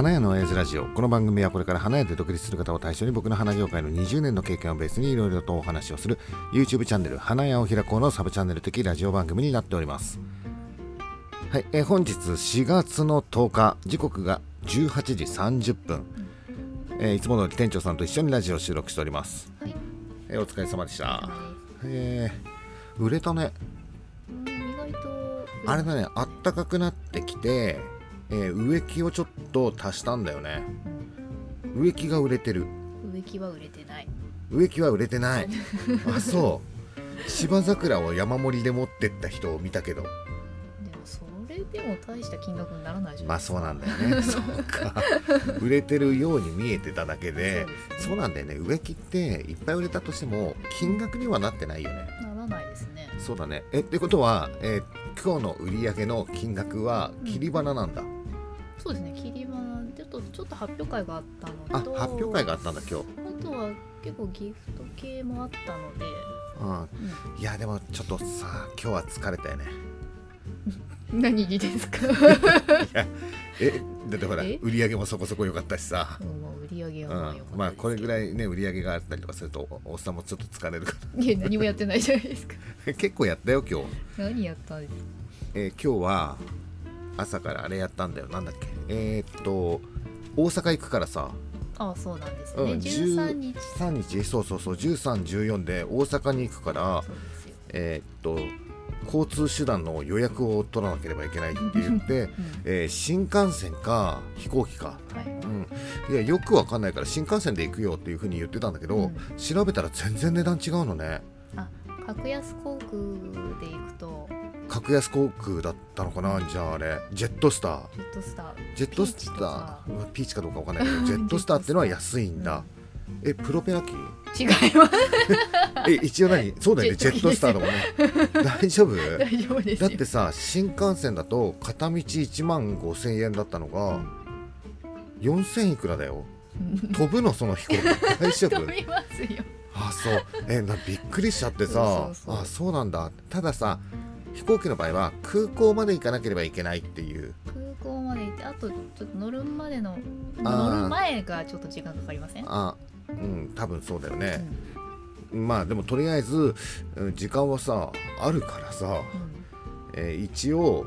花屋の親父ラジオ。この番組はこれから花屋で独立する方を対象に僕の花業界の20年の経験をベースにいろいろとお話をする YouTube チャンネル花屋を開こうのサブチャンネル的ラジオ番組になっております。はい、えー本日4月の10日時刻が18時30分、えーいつも通り店長さんと一緒にラジオを収録しております、はい。えーお疲れ様でした。はえー売れたね。あれだねあったかくなってきて、えー植木をちょっと足したんだよね。植木が売れてる。植木は売れてない。植木は売れてない。あそう。芝桜を山盛りで持ってった人を見たけど。でもそれでも大した金額にならないじゃないまあそうなんだよね。そうか。売れてるように見えてただけで。ね。そうなんだよね。植木っていっぱい売れたとしても金額にはなってないよね。ならないですね。そうだね。えってことは、えー今日の売り上げの金額は切り花なんだ、そうですね。切り花ちょっとちょっと発表会があったあのと。発表会があったんだ今日あとは結構ギフト系もあったので。うんいやでもちょっとさ今日は疲れたよねうん、何にですか？えだってほらえ？売り上げもそこそこ良かったしさうんまあ売り上げうはまあ良かったですけどん、まあこれぐらいね売り上げがあったりとかするとおおっさんもちょっと疲れるかいや何もやってないじゃないですか。ら 結構やったよ今日、何やったんですか？えー今日は朝からあれやったんだよ。なんだっけ？えーっと大阪行くからさ。あそうなんですうんね。十三日。3日。そうそうそう。1314で大阪に行くから。えーっと交通手段の予約を取らなければいけないって言って、うん。えー新幹線か飛行機か。はい。うん、いやよくわかんないから新幹線で行くよっていうふうに言ってたんだけど、うん。調べたら全然値段違うのね。あ格安航空格安航空だったのかな？じゃああれ。ジェットスター。ジェットスター。ジェットスピーチとタか。ーうんピーチかどうかわかんないけど ジェットスター。ってのは安いんだ、えプロペラ機？違います。え一応何？そうだよねジェットスターだもんね。大丈夫？大丈夫ですよ。だってさ新幹線だと片道1万5000円だったのが4000いくらだよ。うん飛ぶのその飛行機。大丈夫？飛びますよ。あそう。えなびっくりしちゃってさ。あそうなんだ。たださ飛行機の場合は空港まで行かなければいけないっていう。空港まで行ってあとちょっと乗るまでの乗る前がちょっと時間かかりません？あうん多分そうだようね、ん。まあでもとりあえずうん時間はさあるからさ、えー一応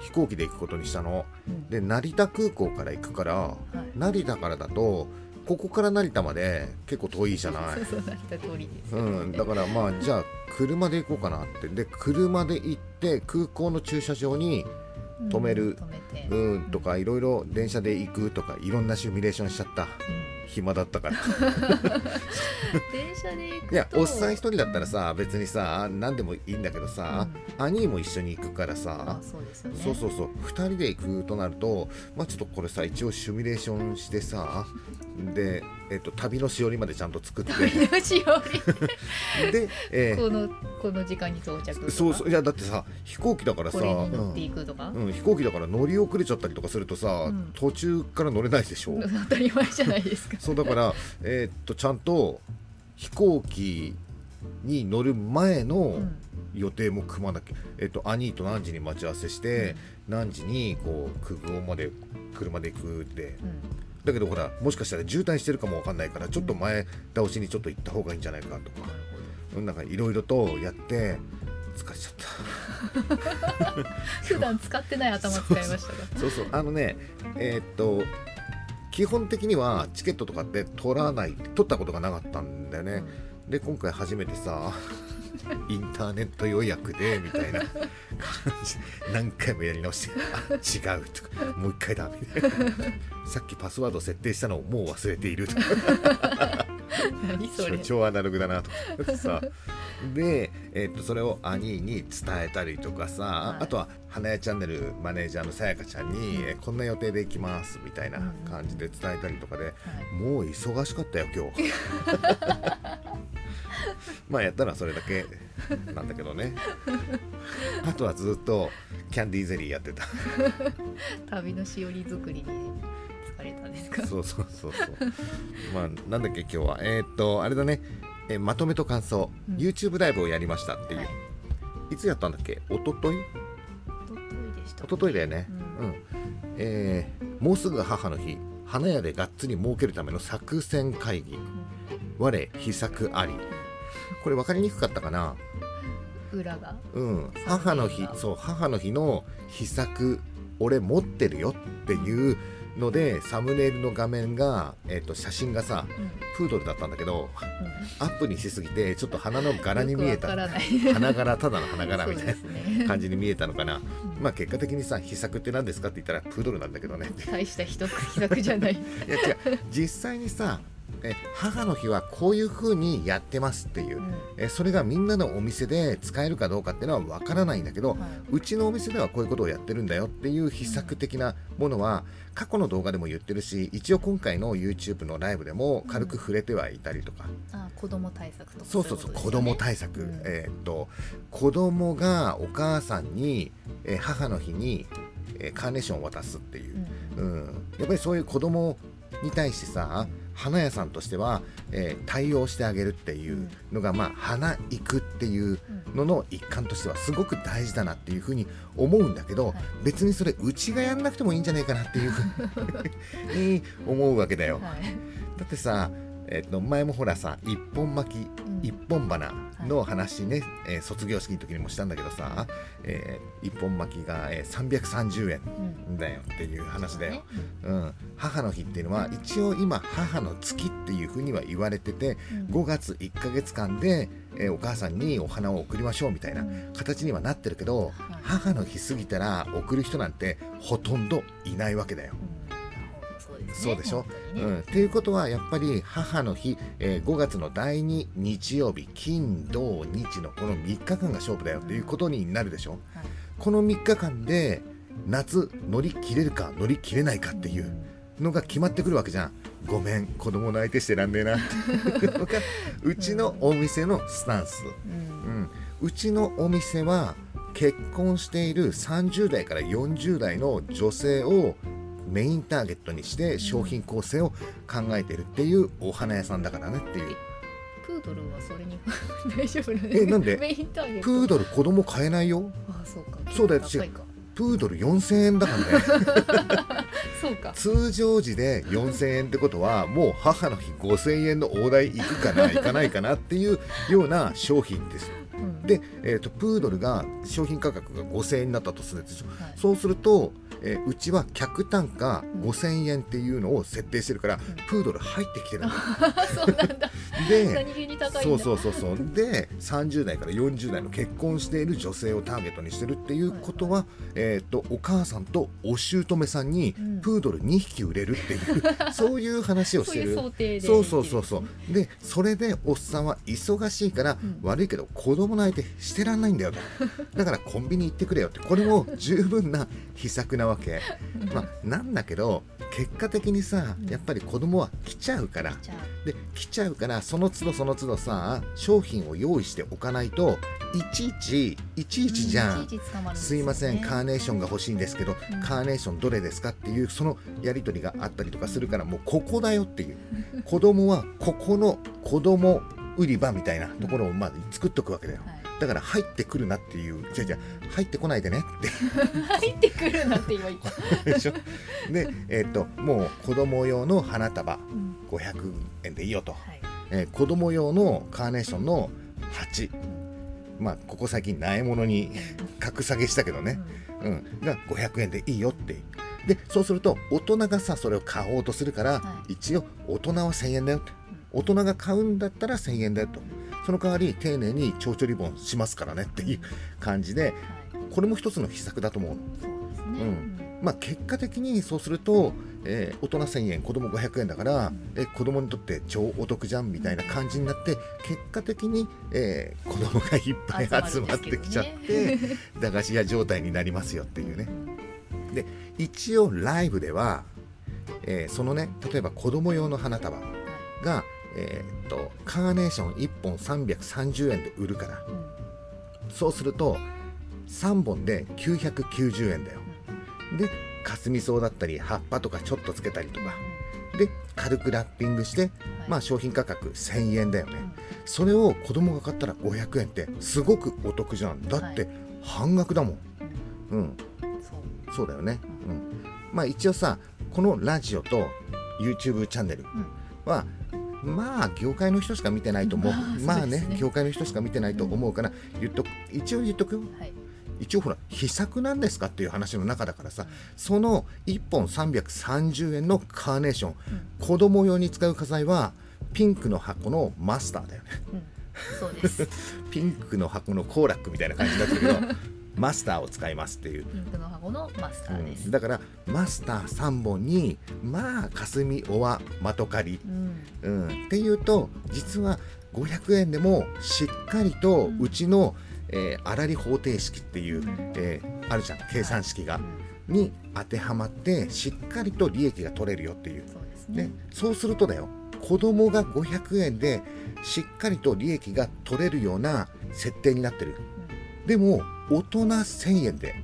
飛行機で行くことにしたの。うん。で成田空港から行くからはい。成田からだとここから成田まで結構遠いじゃない。そうそうなった通りですよ。うん、だからまあじゃあ車で行こうかなって。で車で行って空港の駐車場にうん止める。止めて。うん。とかいろいろ電車で行くとかいろんなシミュレーションしちゃった。うん暇だったから。電車で行くと。いやおっさん一人だったらさ別にさ何でもいいんだけどさ、兄も一緒に行くからあさそうですよね。そうそうそう2人で行くとなるとまあちょっとこれさ一応シミュレーションしてさで、えっと旅のしおりまでちゃんと作って。旅のしおり。で、えこのこの時間に到着そうそういやだってさ飛行機だからさうんうん、飛行機だから乗り遅れちゃったりとかするとさ、うん。途中から乗れないでしょ。当たり前じゃないですか。そうだから、えーっとちゃんと飛行機に乗る前のうん。予定も組まなきゃ、えーっと兄と何時に待ち合わせして、何時にこう空港まで車で行くって。うん。だけどほらもしかしたら渋滞してるかもわかんないからちょっと前倒しにちょっと行った方がいいんじゃないかとか、うんなんかいろいろとやって疲れちゃった。普段使ってない頭使いましたがそうそう。あのねえーっと基本的にはチケットとかって取らない取ったことがなかったんだよね、で今回初めてさインターネット予約でみたいな。感 じ何回もやり直してあ違うとかもう一回だみたいな。さっきパスワード設定したのをもう忘れているとか。超アナログだなとさで、えっとそれを兄に伝えたりとかさ、はい。あとは花屋チャンネルマネージャーのさやかちゃんに、えこんな予定で行きますみたいな感じで伝えたりとかで、はい。もう忙しかったよ今日 まあやったのはそれだけなんだけどね。あとはずっとキャンディーゼリーやってた。旅のしおり作りに疲れたんですか？そうそうそうそう。まあなんだっけ今日は。えーっとあれだね。えまとめと感想、うん。YouTube ライブをやりましたっていう、はい。い、つやったんだっけ？一昨日一昨日でした。一昨日だよね。ううん、えーもうすぐ母の日。花屋でがっつり儲けるための作戦会議我秘策あり。これ分かりにくかったかな？裏が？うん。母の日そう母の日の秘策俺持ってるよ。っていうのでサムネイルの画面が、えっと写真がさうん。プードルだったんだけどアップにしすぎてちょっと鼻の柄に見えた。花柄ただの花柄 みたいな感じに見えたのかな。うん。まあ結果的にさ秘策って何ですかって言ったらプードルなんだけどね。大した人秘策じゃない。いや違う。実際にさえ母の日はこういう風にやってますっていう。うん。えそれがみんなのお店で使えるかどうかっていうのは分からないんだけどはい。うちのお店ではこういうことをやってるんだよっていう秘策的なものは過去の動画でも言ってるし一応今回の YouTube のライブでも軽く触れてはいたりとか、あ子供対策とかそうそうそう子供対策、うん。えーっと子供がお母さんに、えー母の日に、えーカーネーションを渡すっていう。う、ん。うん、やっぱりそういう子供に対してさ花屋さんとしては、えー対応してあげるっていうのが、まあ花行くっていううんのの一環としてはすごく大事だなっていうふうに思うんだけど、はい別にそれうちがやんなくてもいいんじゃないかなっていうふうに 思うわけだよ。はいだってさ、えっと前もほらさ一本巻きうん。一本花の話ね、えー卒業式の時にもしたんだけどさ、えー一本巻きが、えー330円うん。だよっていう話だよ。ね。うん、母の日っていうのは一応今母の月っていうふうには言われててうん。5月1ヶ月間で、えーお母さんにお花を贈りましょうみたいなうん。形にはなってるけどはい。母の日過ぎたら贈る人なんてほとんどいないわけだよ。ねそうでしょ？ねうん、っていうことはやっぱり母の日、えー5月の第2日曜日金土日のこの3日間が勝負だよっていうことになるでしょ？はい。この3日間で夏乗り切れるか乗り切れないかっていうのが決まってくるわけじゃん。ごめん子供の相手してらんねえな。うちのお店のスタンス、うん。うん、うちのお店は結婚している30代から40代の女性をメインターゲットにして商品構成を考えてるっていうお花屋さんだからねっていう。プードルはそれに 大丈夫なの？えなんで？メインターゲット。プードル子供買えないよ。あそうか。そうだよ。高いか。プードル4000円だからね。そうか。通常時で4000円ってことはもう母の日5000円の大台いくかないかないかなっていうような商品です。うん。で、えー、とプードルが商品価格が5000円になったとするでしょ。はい。そうすると、えーうちは客単価5000円っていうのを設定してるから、ん。プードル入ってきてるのあ そうなんだ。でそうそうそうそう。で30代から40代の結婚している女性をターゲットにしてるっていうことは、えー、とお母さんとお姑さんにうん。プードル2匹売れるっていう、そういう話をしそういうてる想定でそうそうそうそう。でそれでおっさんは忙しいから、うん。悪いけど子供の相手してらんないんだよと。だからコンビニ行ってくれよって。これも十分な秘策なわけまあなんだけど結果的にさうん。やっぱり子供は来ちゃうから。で来ちゃうからその都度その都度さ商品を用意しておかないといちいちいちいちじゃん。いちいち捕まるんですすいませんカーネーションがし欲しいんですけど、うん。カーネーションどれですかっていうそのやり取りがあったりとかするからもうここだよっていう。子供はここの子供売り場みたいなところをまず作っとくわけだよ。はいだから入ってくるなっていうじゃじゃ入ってこないでねって。入ってくるなって今言った、でしょ？でえっ、ともう子供用の花束うん。500円でいいよと、はい。えー子供用のカーネーションの鉢。まあここ最近苗物に 格下げしたけどね、うん、が500円でいいよって。でそうすると大人がさそれを買おうとするから、は一応大人は1000円だよって。大人が買うんだったら1000円だよとその代わり丁寧に蝶々リボンしますからねっていう感じではい。これも一つの秘策だと思う。のそうですね、うん。まあ結果的にそうすると、えー大人1000円子供500円だから、うん。え子供にとって超お得じゃんみたいな感じになって結果的に、えー子供がいっぱい集まってきちゃって、駄菓子屋状態になりますよっていうね。一応ライブでは、えーそのね例えば子供用の花束が、えーっとカーネーション1本330円で売るから。うん。そうすると3本で990円だよ。でかすみ草だったり葉っぱとかちょっとつけたりとか。で軽くラッピングして、まあ商品価格1000円だよね、それを子供が買ったら500円ってすごくお得じゃん。だって半額だもん。うん。そう。だよね。うん。まあ一応さこのラジオと YouTube チャンネルは、まあ業界の人しか見てないと思う、まあまあねね業界の人しか見てないと思うから言っとく。一応言っとくよ。はい。一応ほら秘策なんですかっていう話の中だからさその1本330円のカーネーション子供用に使う花材はピンクの箱のマスターだよね。うん、うん、そうです。ピンクの箱のコーラックみたいな感じだったけど マスターを使いますっていう。ピンクの箱のマスターです、うん。だからマスター3本にまあ霞おわマトカリ、うん。うん、っていうと実は500円でもしっかりとうん。うちの、えー、粗利方程式っていう、うん。えーあるじゃん。計算式が、うん。に当てはまってしっかりと利益が取れるよっていう、そうですね。ね、そうするとだよ。子供が500円でしっかりと利益が取れるような設定になってる。でも大人1000円で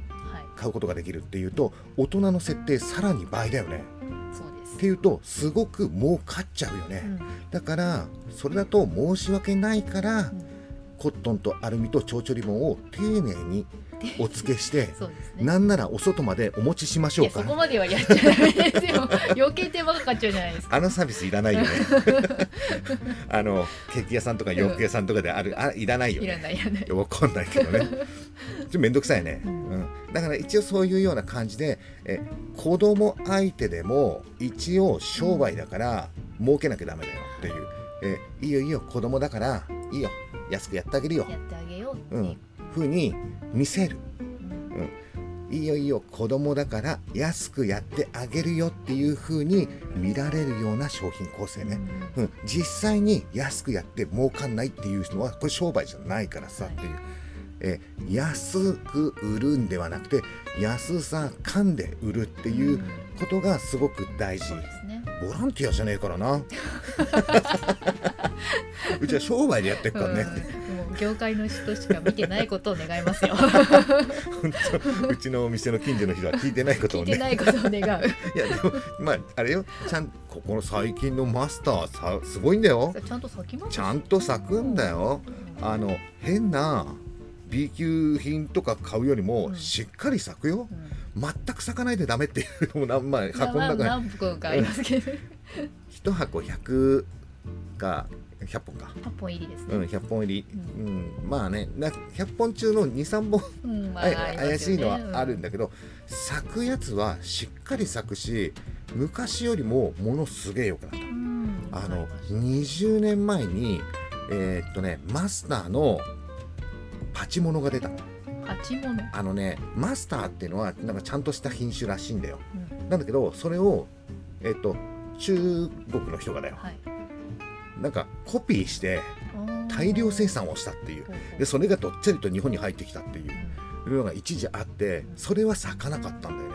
買うことができるっていうと大人の設定さらに倍だよね。っていうとすごく儲かっちゃうよね、うん。だからそれだと申し訳ないからうん。コットンとアルミと蝶々リボンを丁寧に お付けしてね。なんならお外までお持ちしましょうか。そこまではやっちゃダメですよ。余計手間かかっちゃうじゃないですか。あのサービスいらないよね。あのケーキ屋さんとか洋服屋さんとかであるあいらないよいらねないいらない。いやわかんないけどね。ちょっとめんどくさいね、ううんんだから一応そういうような感じでえ子供相手でも一応商売だから儲けなきゃダメだよっていう。えいいよいいよ子供だからいいよ安くやってあげるよ。やってあげようう、いう。ん。ふうに見せる。うん。いいよいいよ子供だから安くやってあげるよっていう風に見られるような商品構成ね、うん、実際に安くやって儲かんないっていうのはこれ商売じゃないからさっていう、え安く売るんではなくて安さ噛んで売るっていううんことがすごく大事、ね。ボランティアじゃねえからな。うちは商売でやってるからね、うんもう業界の人しか見てないことを願いますよ。うちのお店の近所の人は聞いてないことをね。聞いてないことを願う。いやでもまああれよ。ちゃんここの最近のマスターさすごいんだよ。ちゃんと咲きますちゃんと咲くんだよ。あの変な B 級品とか買うよりもうん。しっかり咲くよ。うん。全く咲かないでダメっていうのもなんまあ箱のまあ中に何個かありますけど。1箱100が100本か。8本入りですね。うん100本入り。うん。まあねな100本中の23本。うん怪しいのはあるんだけど、咲くやつはしっかり咲くし昔よりもものすげえ良くなった。うん。あのわかりました20年前にえーっとねマスターのパチモノが出た。の八物あのねマスターっていうのはなんかちゃんとした品種らしいんだよ。うん。なんだけどそれをえーっと中国の人がだよ。はい。なんかコピーして大量生産をしたっていう。でそれがどっちゃりと日本に入ってきたっていう。のが一時あってそれは咲かなかったんだよ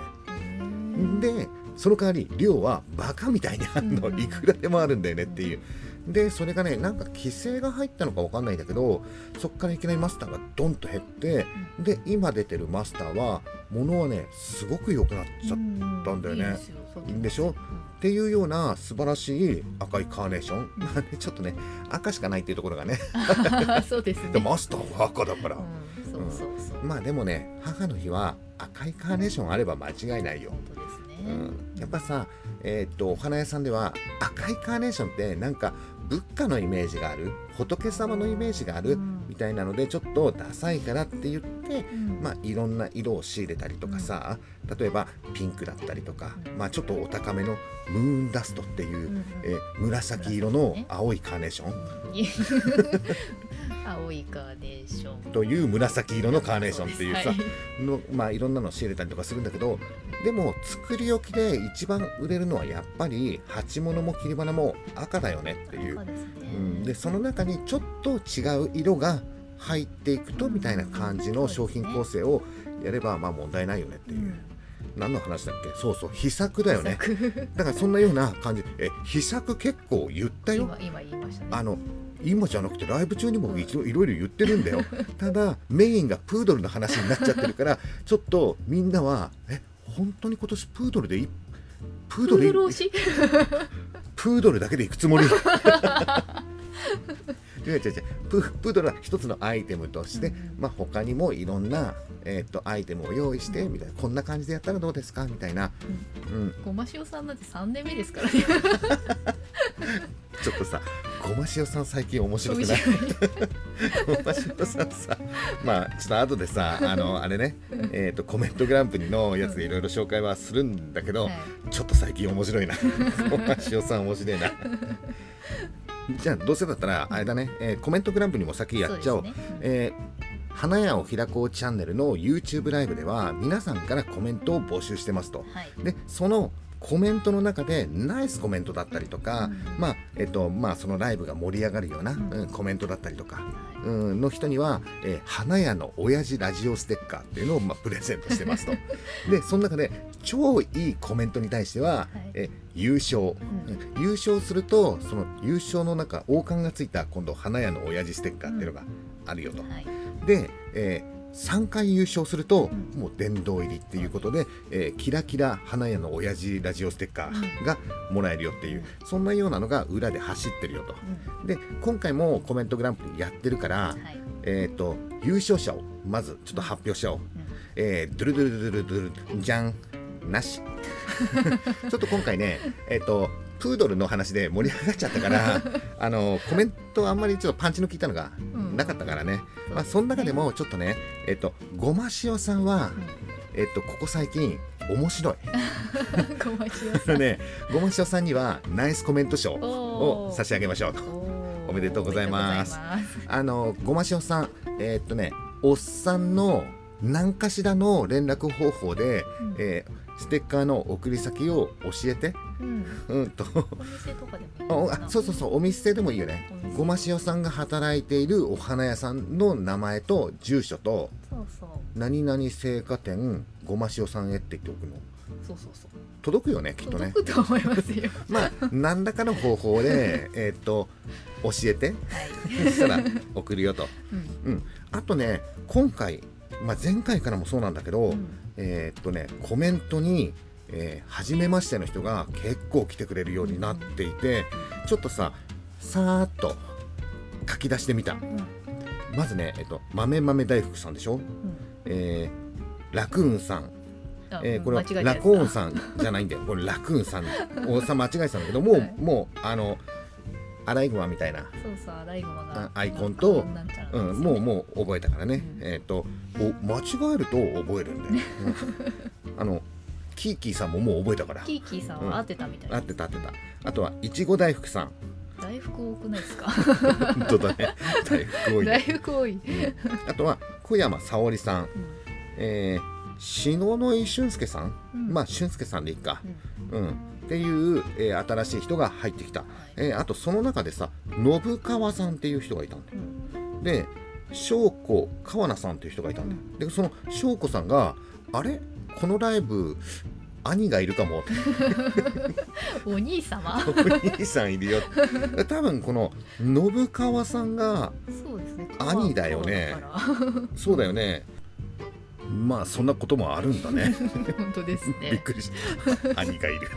ね。でその代わり量はバカみたいにあるの。うん。いくらでもあるんだよねっていうでそれがねなんか規制が入ったのかわかんないんだけどそっからいきなりマスターがドンと減ってで今出てるマスターは物はねすごく良くなっちゃったんだよね。いいんでしょ？っていうような素晴らしい赤いカーネーション、まあねちょっとね赤しかないっていうところがね。う んそうですね。でマスターは赤だから、うん。そうそうそう。まあでもね母の日は赤いカーネーションあれば間違いないよ。本当ですうねん、やっぱさ、えーっとお花屋さんでは赤いカーネーションってなんか仏家のイメージがある仏様のイメージがあるうん。みたいなのでちょっとダサいからって言って、うん。まあ、いろんな色を仕入れたりとかさ、例えばピンクだったりとか、うんまあ、ちょっとお高めのムーンダストっていう、えー紫色の青いカーネーション青いカーネーション。という紫色のカーネーションっていうさ、はい。のまあいろんなの仕入れたりとかするんだけどでも作り置きで一番売れるのはやっぱり鉢物も切り花も赤だよねっていう。赤、ですね。うん、でその中にちょっと違う色が入っていくとみたいな感じの商品構成をやればまあ問題ないよねっていう、何の話だっけ？そうそう。秘策だよね。ねだからそんなような感じ。え秘策結構言ったよ。今今言いましたね。あの今じゃなくてライブ中にも一度いろいろ言ってるんだよ。ただメインがプードルの話になっちゃってるからちょっとみんなはえ本当に今年プードルでいプープドル プードルだけで行くつもり？違う違う違う。ププードルは一つのアイテムとして、うんうんまあ他にもいろんな、えー、とアイテムを用意してみたいなこんな感じでやったらどうですか？みたいな、うん、ごま塩さんなんて3年目ですからね。ちょっとさごま塩さん最近面白くない？ごま塩さんさまあちょっと後でさ あのあれね、えー、とコメントグランプリのやつでいろいろ紹介はするんだけど、はい。ちょっと最近面白いな。ごま塩さん面白いな。じゃあどうせだったらあれだね、えーコメントグランプリも先やっちゃおう。そうですね。えー花屋を開こうチャンネルの YouTube ライブでは皆さんからコメントを募集してますと。はい。でそのコメントの中でナイスコメントだったりとか、うん。まあえっとまあそのライブが盛り上がるような、うん。うんコメントだったりとか、はいうん、の人には、えー花屋の親父ラジオステッカーっていうのを、まあ、プレゼントしてますと。でその中で超いいコメントに対しては、い。えー優勝、ん。うん。優勝するとその優勝の中王冠がついた今度花屋の親父ステッカーっていうのがあるよと、はい。で、え3回優勝すると、うん。もう殿堂入りっていうことで、えーキラキラ花屋の親父ラジオステッカーがもらえるよっていう、そんなようなのが裏で走ってるよと。うん。で今回もコメントグランプリやってるから、はい。えー、と優勝者をまずちょっと発表しちゃおう、うん。えー、ドゥルドゥルドゥルドゥルドゥルじゃんなし。ちょっと今回ねえっ、とプードルの話で盛り上がっちゃったから あのコメントあんまりちょっとパンチの効いたのがうん。なかったからね、まあ、そうですねその中でもちょっとねえっ、とごま塩さんは、うん。えっ、とここ最近面白い。ごま塩さん。ねごま塩さんにはナイスコメント賞を差し上げましょうと。おー。おめでとうございます。おめでとうございます。あのごま塩さんえーっとねおっさんの何かしらの連絡方法で、うん。えーステッカーの送り先を教えて。うん。うんと。お店とかでもあそうそうそう。お店でもいいよね。ごま塩さんが働いているお花屋さんの名前と住所とそうそう。何々青果店ごま塩さんへって言っておくの。そうそうそう。届くよねきっとね。届くと思いますよ。まあ何らかの方法で えーっと教えて。はい。そしたら送るよと。うん。うん、あとね今回、まあ、前回からもそうなんだけど、うんえーっとねコメントに、えー初めましての人が結構来てくれるようになっていて、ちょっとささーっと書き出してみた。うん。まずね、えっと、豆豆大福さんでしょ、うん。えーラクーンさん、あえーこれはラコーンさんじゃないんだよこれラクーンさん。大さん間違えてたんだけどもう、はい。もうあのアライグマみたいな。そうそうアライグマがあアイコンとなんちゃらうん、もうもう覚えたからね、うん。えっ、とお間違えると覚えるんだよ、うん。あのキーキーさんももう覚えたから。キーキーさんは合ってたみたい合なってた合ってた。あとはいちご大福さん。大福多くないですか？本当だね。大福多い大ね、福多い、うん。あとは小山沙織さん、えー篠ノ井俊介さん、うん。まあ俊介さんでいいか。う、ん。うん、っていう、えー新しい人が入ってきた、えーあとその中でさ信川さんっていう人がいたんだようん。で翔子川名さんっていう人がいたんだよ、でその翔子さんがあれ？このライブ兄がいるかも。お兄様？お兄さんいるよ。多分この信川さんが兄だよね。そうだよね。まあそんなこともあるんだね。本当です びっねくりした。兄がいる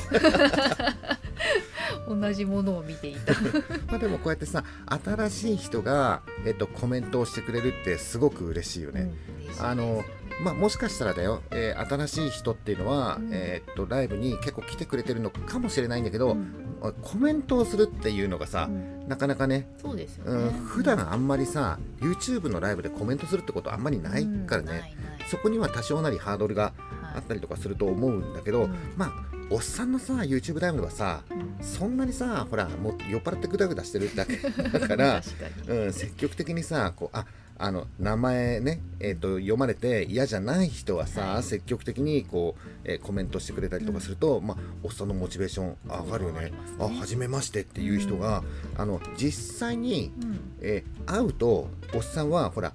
同じものを見ていた。まあでもこうやってさ新しい人が、えっと、コメントをしてくれるってすごく嬉しいよね、うん。あのまあ、もしかしたらだよ、えー新しい人っていうのは、うん。えーっとライブに結構来てくれてるのかもしれないんだけど、うん。コメントをするっていうのがさう、ん。なかなかね、そうですようんね、普段あんまりさ YouTube のライブでコメントするってことあんまりないからね、そこには多少なりハードルがはいあったりとかすると思うんだけど、うん。まあおっさんのさ YouTube ライブはさうん。そんなにさほらもう酔っ払ってグダグダしてるだけ。だから、うん、積極的にさこうああの名前ね、えー、と読まれて嫌じゃない人はさ、はい。積極的にこう、えーコメントしてくれたりとかすると、まあ、おっさんのモチベーション上がるよね。あ初めましてっていう人が、あの実際に、うん。えー会うとおっさんはほら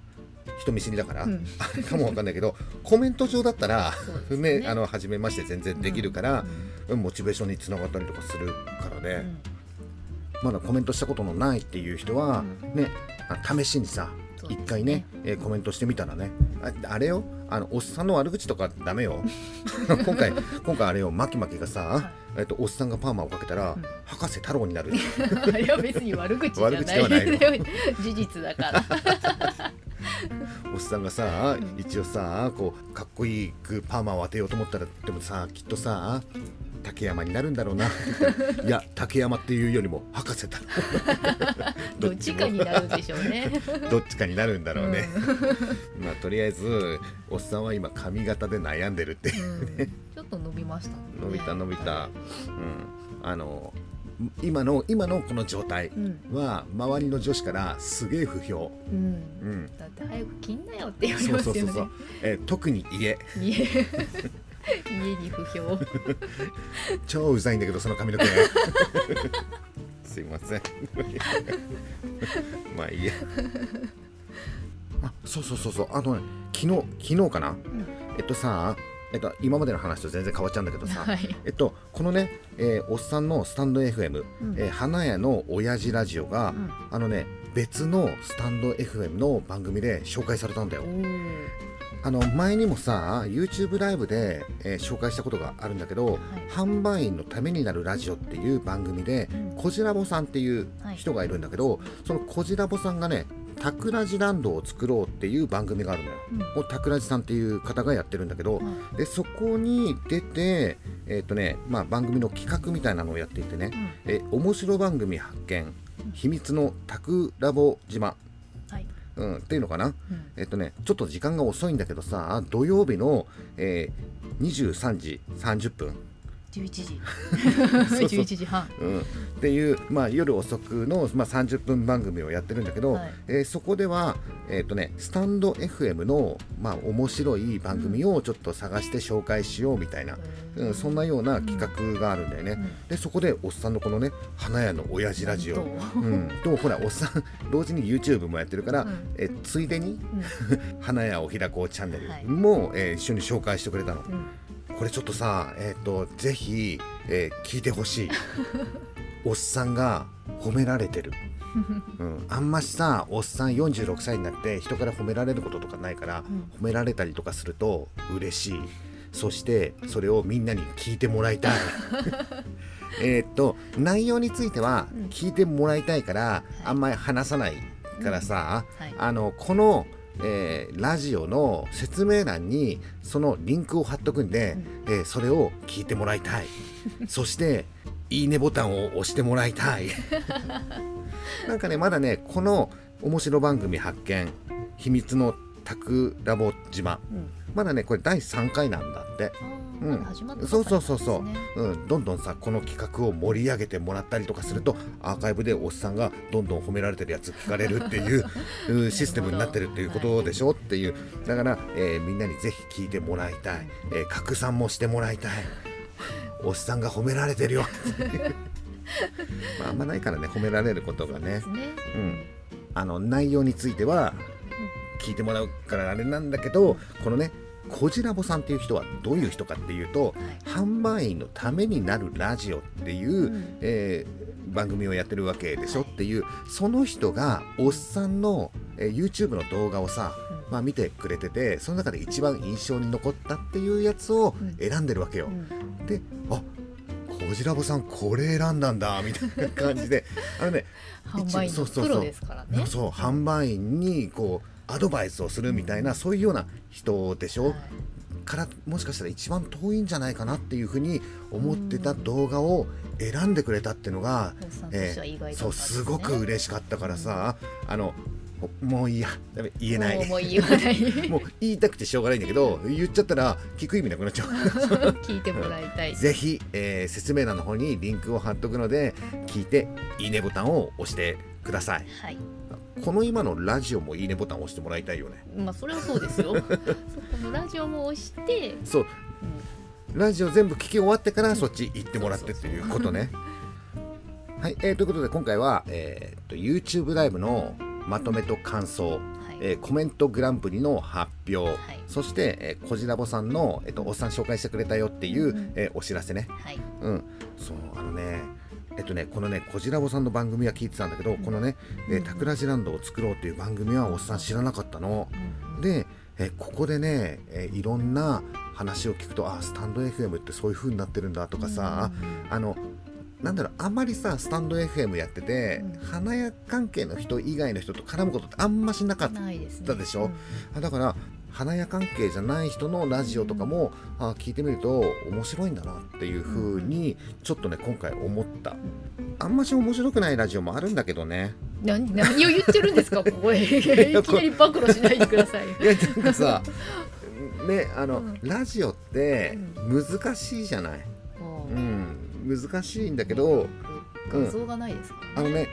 人見知りだから、うん。あれかもわかんないけど コメント上だったらね。ねあの初めまして全然できるからう、ん。モチベーションにつながったりとかするからね。うん。まだコメントしたことのないっていう人は、うん。ねあ試しにさ一回ね、えーコメントしてみたらねああれよあのおっさんの悪口とかダメよ。今回今回あれよマキマキがさ、はい。えっとおっさんがパーマをかけたら、うん。博士太郎になる。いや別に悪口じゃない。悪口ではないの事実だから おっさんがさ、うん。一応さこうかっこいいくパーマを当てようと思ったらでもさきっとさ竹山になるんだろうな。いや竹山っていうよりも博士太郎 どっちかになるでしょうね。どっちかになるんだろうね、うん。まあとりあえずおっさんは今髪型で悩んでるって。うん。ちょっと伸びましたね。伸びた伸びた、うん、あの今の今のこの状態うん。は周りの女子からすげえ不評、うん。うん、だって早く切んなよって言われますよね。そうそうそう、えー特に家。家。家に不評。超うざいんだけどその髪の毛。すいません。まあいいや。あそうそうそうそう。あのね昨日昨日かな、えっとさえっと今までの話と全然変わっちゃうんだけどさ、はい。えっとこのね、えーおっさんのスタンド FM、うん。えー花屋の親父ラジオが、うん。あのね別のスタンド FM の番組で紹介されたんだよ。あの前にもさ YouTube ライブで、えー紹介したことがあるんだけど、販売員のためになるラジオっていう番組で、うん。こじらぼさんっていうはい。人がいるんだけど、そのこじらぼさんがねタクラジランドを作ろうっていう番組があるのよ。うん。タクラジさんっていう方がやってるんだけど、はいでそこに出て、えーとねまあ、番組の企画みたいなのをやっていてね、うん。え面白番組発見秘密のタクラボ島、はい。うん、っていうのかな、うん。えっとね、ちょっと時間が遅いんだけどさ土曜日の、えー23時30分、11時。そう11時半。うん、っていう、まあ、夜遅くの、まあ、30分番組をやってるんだけど、はい。えーそこでは、えっとね、スタンド FM の、まあ、面白い番組をちょっと探して紹介しようみたいな、うん、そんなような企画があるんだよね。うん。でそこでおっさんのこのね花屋の親父ラジオ、うん、とほらおっさん同時に YouTube もやってるから、うん。えついでにうん。花屋を開こうチャンネはい。ルも、えー一緒に紹介してくれたの。うんこれちょっとさえっ、とぜひ、えー聞いてほしい。おっさんが褒められてる、うん、あんましさおっさん46歳になって人から褒められることとかないから、うん。褒められたりとかすると嬉しい。そしてそれをみんなに聞いてもらいたい。えーっと内容についてはうん。聞いてもらいたいから、あんまり話さないからさ、はい。あのこの、えーラジオの説明欄にそのリンクを貼っとくんで、えーそれを聞いてもらいたい。そしていいねボタンを押してもらいたい。なんかねまだねこの面白番組発見秘密のタクラボ島。うんまだねこれ第3回なんだって。うん。そうそうそうそう、うん、どんどんさこの企画を盛り上げてもらったりとかするとアーカイブでおっさんがどんどん褒められてるやつ聞かれるっていう うんシステムになってるっていうことでしょっていう。だから、えーみんなにぜひ聞いてもらいたい、えー拡散もしてもらいたい。おっさんが褒められてるよ。っていうまああんまないからね褒められることがね。ですね。うん、あの内容については聞いてもらうからあれなんだけどこのねこじらぼさんっていう人はどういう人かっていうと、販売員のためになるラジオっていう、うん。えー番組をやってるわけでしょ、はいっていうその人がおっさんの、えー YouTube の動画をさ、うん。まあ、見てくれててその中で一番印象に残ったっていうやつをうん。選んでるわけよ。うん。であこじらぼさんこれ選んだんだみたいな感じで。あのね販売員のプロですからね。そう販売員にこうアドバイスをするみたいな、そういうような人でしょ、はい。からもしかしたら一番遠いんじゃないかなっていうふうに思ってた動画を選んでくれたっていうのが、おっさんとしては意外だったそうすごく嬉しかったからさ、あのもういいや。言えない。もうもう言わない。もう言いたくてしょうがないんだけど言っちゃったら聞く意味なくなっちゃう 聞いてもらいたい。ぜひ、えー説明欄の方にリンクを貼っとくので聞いていいねボタンを押してください。はいこの今のラジオもいいねボタンを押してもらいたいよね。まあそれはそうですよ。そこのラジオも押して、そう。うんラジオ全部聞き終わってからそっち行ってもらってっていうことね。はい、えーということで今回は、えー、と YouTube ライブのまとめと感想、はい。えーコメントグランプリの発表、はい。そして、えー、こじらぼさんの、えーとおっさん紹介してくれたよっていう、うん。えーお知らせね。はい。うん。そうあのねえっとねこのねこじらぼさんの番組は聞いてたんだけど、このね「えー、タクラジランドを作ろう」っていう番組はおっさん知らなかったの。うん。で、えーここでね、えーいろんな話を聞くとあスタンド FM ってそういう風になってるんだとかさ、あのなんだろうあんまりさスタンド FM やってて、うん。花屋関係の人以外の人と絡むことってあんましなかったでしょ？うん。あだから花屋関係じゃない人のラジオとかも、あ聞いてみると面白いんだなっていう風にちょっとね今回思った。あんまし面白くないラジオもあるんだけどね。何？何？を言ってるんですか？ここへいきなり暴露しないでくださいいやなんかさ ねあの、うん。ラジオって難しいじゃない、もうん、難しいんだけどう画像がないですかあのね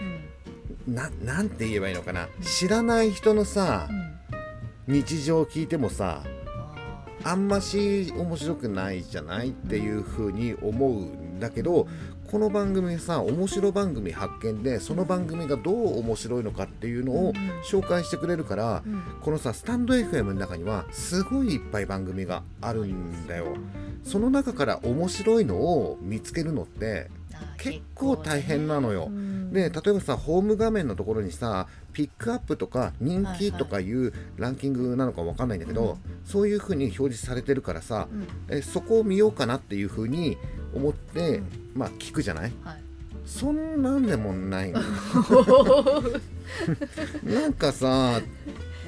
うん。ななんて言えばいいのかな？知らない人のさうん日常を聞いてもさあんまし面白くないじゃないっていう風に思うんだけどこの番組さ面白番組発見でその番組がどう面白いのかっていうのを紹介してくれるからこのさスタンド FM の中にはすごいいっぱい番組があるんだよ。その中から面白いのを見つけるのって結構大変なのよ。で例えばさホーム画面のところにさピックアップとか人気とかいうランキングなのかわかんないんだけど、そういう風に表示されてるからさうん。えそこを見ようかなっていう風に思って、うん。まあ聞くじゃない？はい。そんなんでもないの なんかさ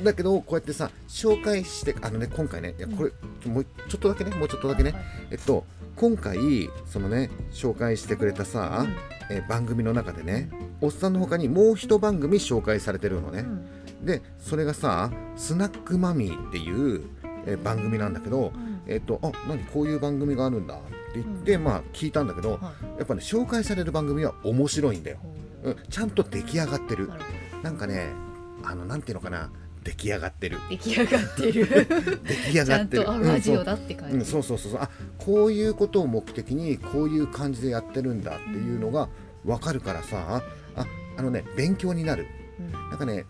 だけどこうやってさ紹介してあのね今回ねいやこれ、もうちょっとだけねもうちょっとだけね、はい。えっと今回そのね紹介してくれたさ、え番組の中でねおっさんの他にもう一番組紹介されてるのね、うん。でそれがさ「スナックマミー」っていう、え番組なんだけど、うん。えっとあ何こういう番組があるんだって言って、まあ聞いたんだけど、はい。やっぱね紹介される番組は面白いんだよ、ほう。ん、ちゃんと出来上がってる。なんかねあのなんていうのかな出来上がってる。ど出来上がってる。出来上がってる。ラジオだって感じ、うん、そうそうそうそう。あこういうことを目的にこういう感じでやってるんだっていうのが分かるからさ。ああのね勉強になる。うん。なんかね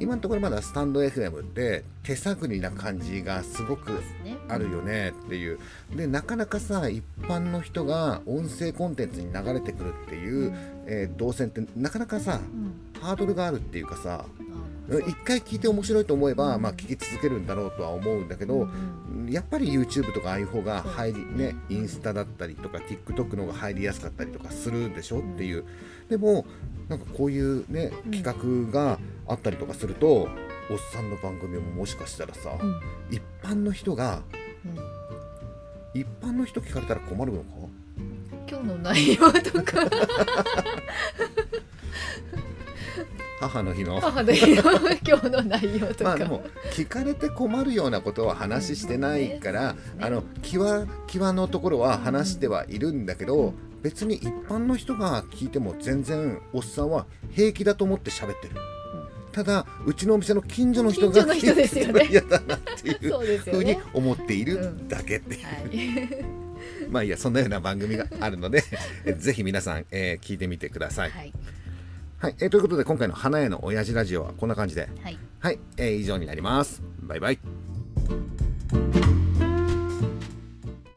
今のところまだスタンド FM って手探りな感じがすごくね。あるよねっていう。でなかなかさ一般の人が音声コンテンツに流れてくるっていう、えー動線ってなかなかさうん。ハードルがあるっていうかさあ一回聞いて面白いと思えば、まあ、聞き続けるんだろうとは思うんだけど、うんやっぱり YouTube とかああいう方が入りねねインスタだったりとか TikTok の方が入りやすかったりとかするでしょ？っていう。でもなんかこういうねうん。企画があったりとかすると、おっさんの番組ももしかしたらさ、うん。一般の人がうん。一般の人聞かれたら困るのか？今日の内容とか 母の日の。母の日の今日の内容とか、まあでも聞かれて困るようなことは話してないから、うんあの際際のところは話してはいるんだけど、別に一般の人が聞いても全然おっさんは平気だと思って喋ってる、ただうちのお店の近所の人が嫌だなっていう ふうにね思っているだけっていう、はい。まあいいやそんなような番組があるのでえ ぜひ皆さん、えー聞いてみてください。はいはい、えーということで今回の花屋の親父ラジオはこんな感じではいはい、えー以上になります。バイバイ。